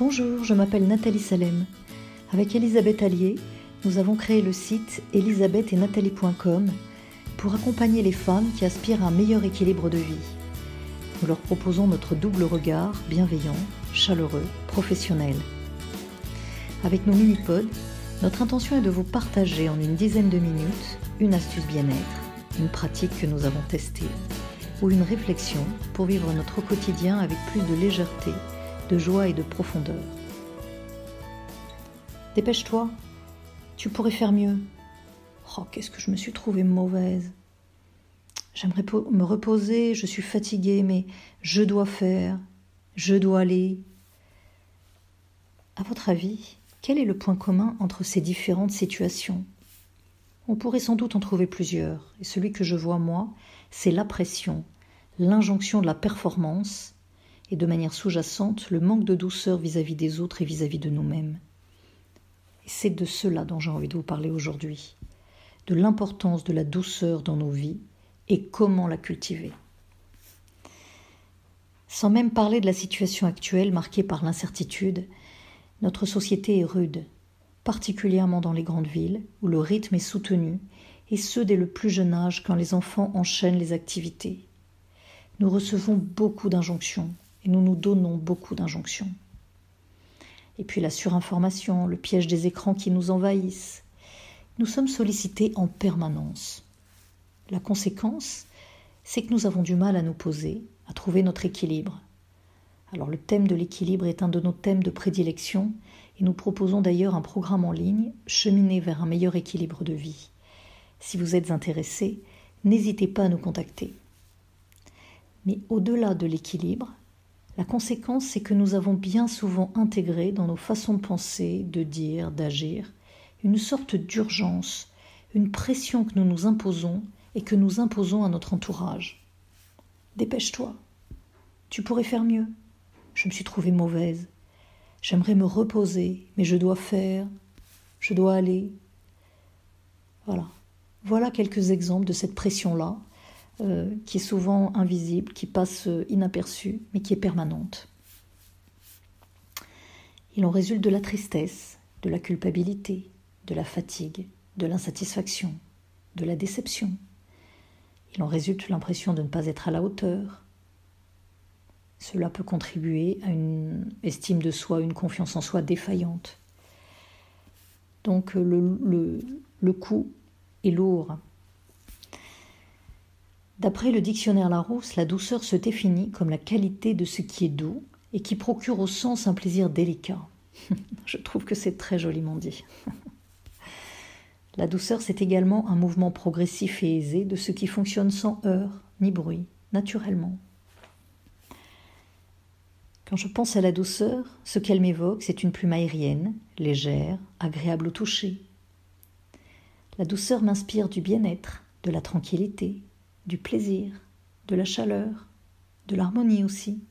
Bonjour, je m'appelle Nathalie Salem. Avec Elisabeth Allier, nous avons créé le site elisabethetnathalie.com pour accompagner les femmes qui aspirent à un meilleur équilibre de vie. Nous leur proposons notre double regard bienveillant, chaleureux, professionnel. Avec nos mini-pods, notre intention est de vous partager en une dizaine de minutes une astuce bien-être, une pratique que nous avons testée ou une réflexion pour vivre notre quotidien avec plus de légèreté de joie et de profondeur. Dépêche-toi, tu pourrais faire mieux. Oh, qu'est-ce que je me suis trouvée mauvaise. J'aimerais me reposer, je suis fatiguée, mais je dois faire, je dois aller. À votre avis, quel est le point commun entre ces différentes situations? On pourrait sans doute en trouver plusieurs, et celui que je vois moi, c'est la pression, l'injonction de la performance et de manière sous-jacente le manque de douceur vis-à-vis des autres et vis-à-vis de nous-mêmes. Et c'est de cela dont j'ai envie de vous parler aujourd'hui, de l'importance de la douceur dans nos vies et comment la cultiver. Sans même parler de la situation actuelle marquée par l'incertitude, notre société est rude, particulièrement dans les grandes villes où le rythme est soutenu, et ce dès le plus jeune âge quand les enfants enchaînent les activités. Nous recevons beaucoup d'injonctions, et nous nous donnons beaucoup d'injonctions. Et puis la surinformation, le piège des écrans qui nous envahissent. Nous sommes sollicités en permanence. La conséquence, c'est que nous avons du mal à nous poser, à trouver notre équilibre. Alors le thème de l'équilibre est un de nos thèmes de prédilection et nous proposons d'ailleurs un programme en ligne, Cheminer vers un meilleur équilibre de vie. Si vous êtes intéressé, n'hésitez pas à nous contacter. Mais au-delà de l'équilibre, la conséquence, c'est que nous avons bien souvent intégré dans nos façons de penser, de dire, d'agir, une sorte d'urgence, une pression que nous nous imposons et que nous imposons à notre entourage. Dépêche-toi. Tu pourrais faire mieux. Je me suis trouvée mauvaise. J'aimerais me reposer, mais je dois faire. Je dois aller. Voilà. Voilà quelques exemples de cette pression-là euh, qui est souvent invisible, qui passe inaperçue, mais qui est permanente. Il en résulte de la tristesse, de la culpabilité, de la fatigue, de l'insatisfaction, de la déception. Il en résulte l'impression de ne pas être à la hauteur. Cela peut contribuer à une estime de soi, une confiance en soi défaillante. Donc le, le, le coût est lourd D'après le dictionnaire Larousse, la douceur se définit comme la qualité de ce qui est doux et qui procure au sens un plaisir délicat. Je trouve que c'est très joliment dit. la douceur, c'est également un mouvement progressif et aisé de ce qui fonctionne sans heurts ni bruit, naturellement. Quand je pense à la douceur, ce qu'elle m'évoque, c'est une plume aérienne, légère, agréable au toucher. La douceur m'inspire du bien-être, de la tranquillité, du plaisir, de la chaleur, de l'harmonie aussi.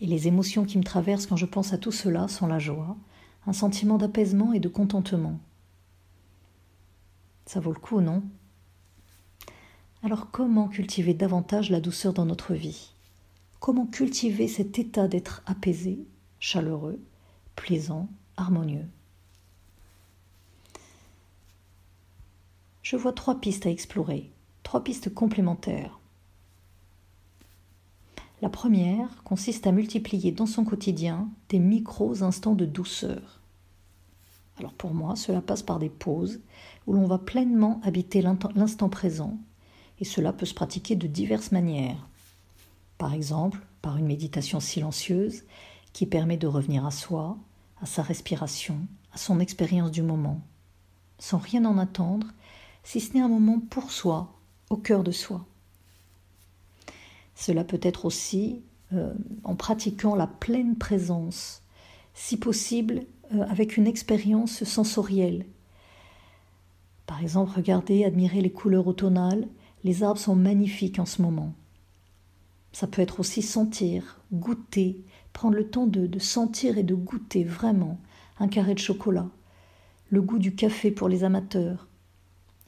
Et les émotions qui me traversent quand je pense à tout cela sont la joie, un sentiment d'apaisement et de contentement. Ça vaut le coup, non? Alors comment cultiver davantage la douceur dans notre vie? Comment cultiver cet état d'être apaisé, chaleureux, plaisant, harmonieux? Je vois trois pistes à explorer trois pistes complémentaires. La première consiste à multiplier dans son quotidien des micros instants de douceur. Alors pour moi, cela passe par des pauses où l'on va pleinement habiter l'instant présent, et cela peut se pratiquer de diverses manières. Par exemple, par une méditation silencieuse qui permet de revenir à soi, à sa respiration, à son expérience du moment, sans rien en attendre, si ce n'est un moment pour soi, au cœur de soi. Cela peut être aussi euh, en pratiquant la pleine présence, si possible euh, avec une expérience sensorielle. Par exemple, regardez, admirez les couleurs automnales, les arbres sont magnifiques en ce moment. Ça peut être aussi sentir, goûter, prendre le temps de, de sentir et de goûter vraiment un carré de chocolat, le goût du café pour les amateurs,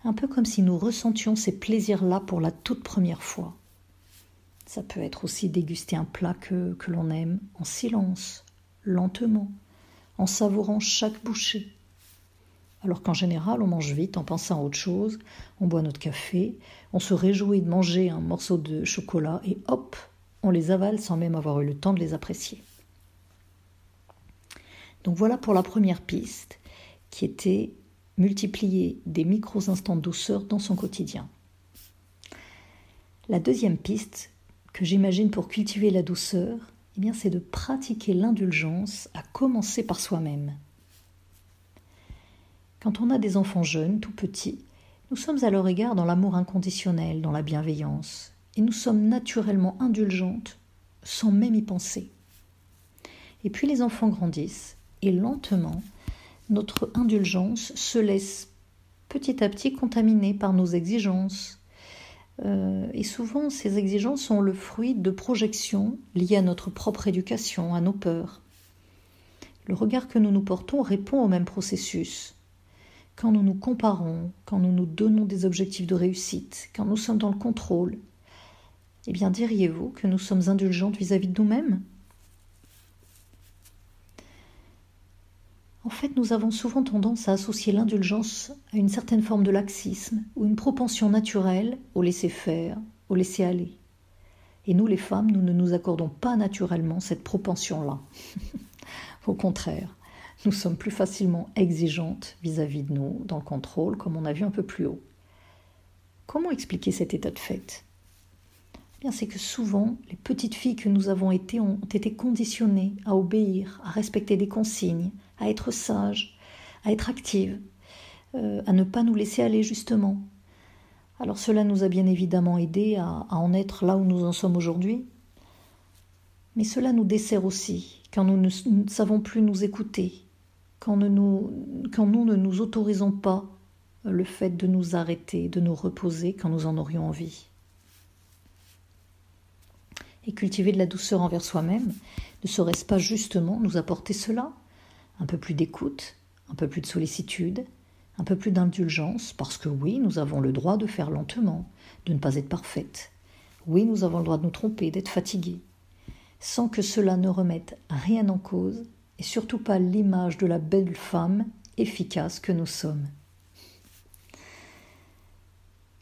un peu comme si nous ressentions ces plaisirs-là pour la toute première fois. Ça peut être aussi déguster un plat que, que l'on aime en silence, lentement, en savourant chaque bouchée. Alors qu'en général, on mange vite en pensant à autre chose, on boit notre café, on se réjouit de manger un morceau de chocolat et hop, on les avale sans même avoir eu le temps de les apprécier. Donc voilà pour la première piste, qui était multiplier des micros instants de douceur dans son quotidien. La deuxième piste que j'imagine pour cultiver la douceur, eh bien c'est de pratiquer l'indulgence à commencer par soi-même. Quand on a des enfants jeunes, tout petits, nous sommes à leur égard dans l'amour inconditionnel, dans la bienveillance, et nous sommes naturellement indulgentes sans même y penser. Et puis les enfants grandissent, et lentement, notre indulgence se laisse petit à petit contaminer par nos exigences. Euh, et souvent, ces exigences sont le fruit de projections liées à notre propre éducation, à nos peurs. Le regard que nous nous portons répond au même processus. Quand nous nous comparons, quand nous nous donnons des objectifs de réussite, quand nous sommes dans le contrôle, eh bien diriez-vous que nous sommes indulgentes vis-à-vis -vis de nous-mêmes? En fait, nous avons souvent tendance à associer l'indulgence à une certaine forme de laxisme ou une propension naturelle au laisser-faire, au laisser-aller. Et nous, les femmes, nous ne nous accordons pas naturellement cette propension-là. au contraire, nous sommes plus facilement exigeantes vis-à-vis de nous, dans le contrôle, comme on a vu un peu plus haut. Comment expliquer cet état de fait? C'est que souvent, les petites filles que nous avons été ont été conditionnées à obéir, à respecter des consignes, à être sage, à être active, euh, à ne pas nous laisser aller justement. Alors cela nous a bien évidemment aidé à, en être là où nous en sommes aujourd'hui, mais cela nous dessert aussi quand nous ne, savons plus nous écouter, quand nous ne nous autorisons pas le fait de nous arrêter, de nous reposer quand nous en aurions envie. Et cultiver de la douceur envers soi-même, ne serait-ce pas justement nous apporter cela? Un peu plus d'écoute, un peu plus de sollicitude, un peu plus d'indulgence, parce que oui, nous avons le droit de faire lentement, de ne pas être parfaite. Oui, nous avons le droit de nous tromper, d'être fatigués, sans que cela ne remette rien en cause, et surtout pas l'image de la belle femme efficace que nous sommes.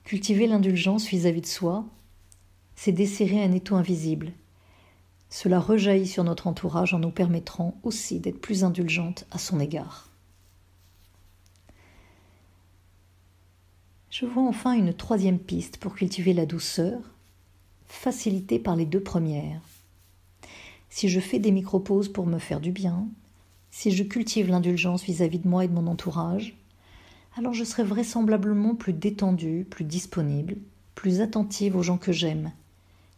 Cultiver l'indulgence vis-à-vis de soi, c'est desserrer un étau invisible, cela rejaillit sur notre entourage en nous permettant aussi d'être plus indulgentes à son égard. Je vois enfin une troisième piste pour cultiver la douceur, facilitée par les deux premières. Si je fais des micro-pauses pour me faire du bien, si je cultive l'indulgence vis-à-vis de moi et de mon entourage, alors je serai vraisemblablement plus détendue, plus disponible, plus attentive aux gens que j'aime,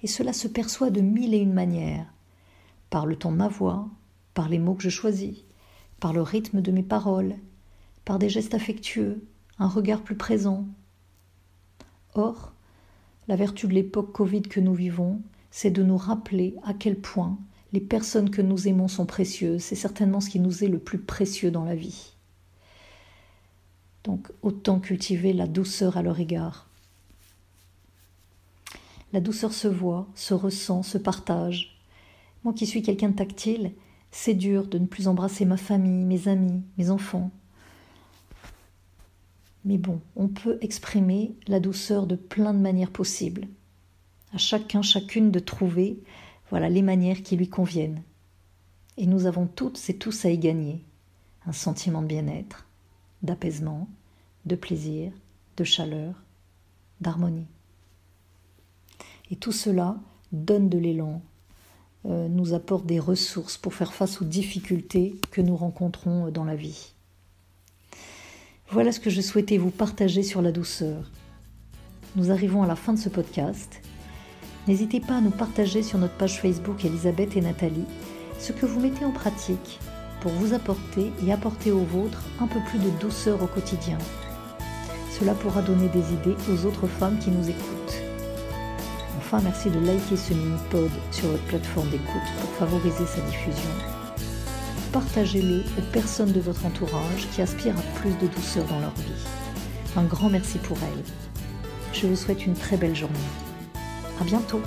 et cela se perçoit de mille et une manières, par le ton de ma voix, par les mots que je choisis, par le rythme de mes paroles, par des gestes affectueux, un regard plus présent. Or, la vertu de l'époque Covid que nous vivons, c'est de nous rappeler à quel point les personnes que nous aimons sont précieuses. C'est certainement ce qui nous est le plus précieux dans la vie. Donc autant cultiver la douceur à leur égard. La douceur se voit, se ressent, se partage. Moi qui suis quelqu'un de tactile, c'est dur de ne plus embrasser ma famille, mes amis, mes enfants. Mais bon, on peut exprimer la douceur de plein de manières possibles. À chacun, chacune de trouver voilà les manières qui lui conviennent. Et nous avons toutes et tous à y gagner un sentiment de bien-être, d'apaisement, de plaisir, de chaleur, d'harmonie. Et tout cela donne de l'élan, euh, nous apporte des ressources pour faire face aux difficultés que nous rencontrons dans la vie. Voilà ce que je souhaitais vous partager sur la douceur. Nous arrivons à la fin de ce podcast. N'hésitez pas à nous partager sur notre page Facebook Elisabeth et Nathalie ce que vous mettez en pratique pour vous apporter et apporter aux vôtres un peu plus de douceur au quotidien. Cela pourra donner des idées aux autres femmes qui nous écoutent. Enfin, merci de liker ce mini-pod sur votre plateforme d'écoute pour favoriser sa diffusion. Partagez-le aux personnes de votre entourage qui aspirent à plus de douceur dans leur vie. Un grand merci pour elles. Je vous souhaite une très belle journée. À bientôt!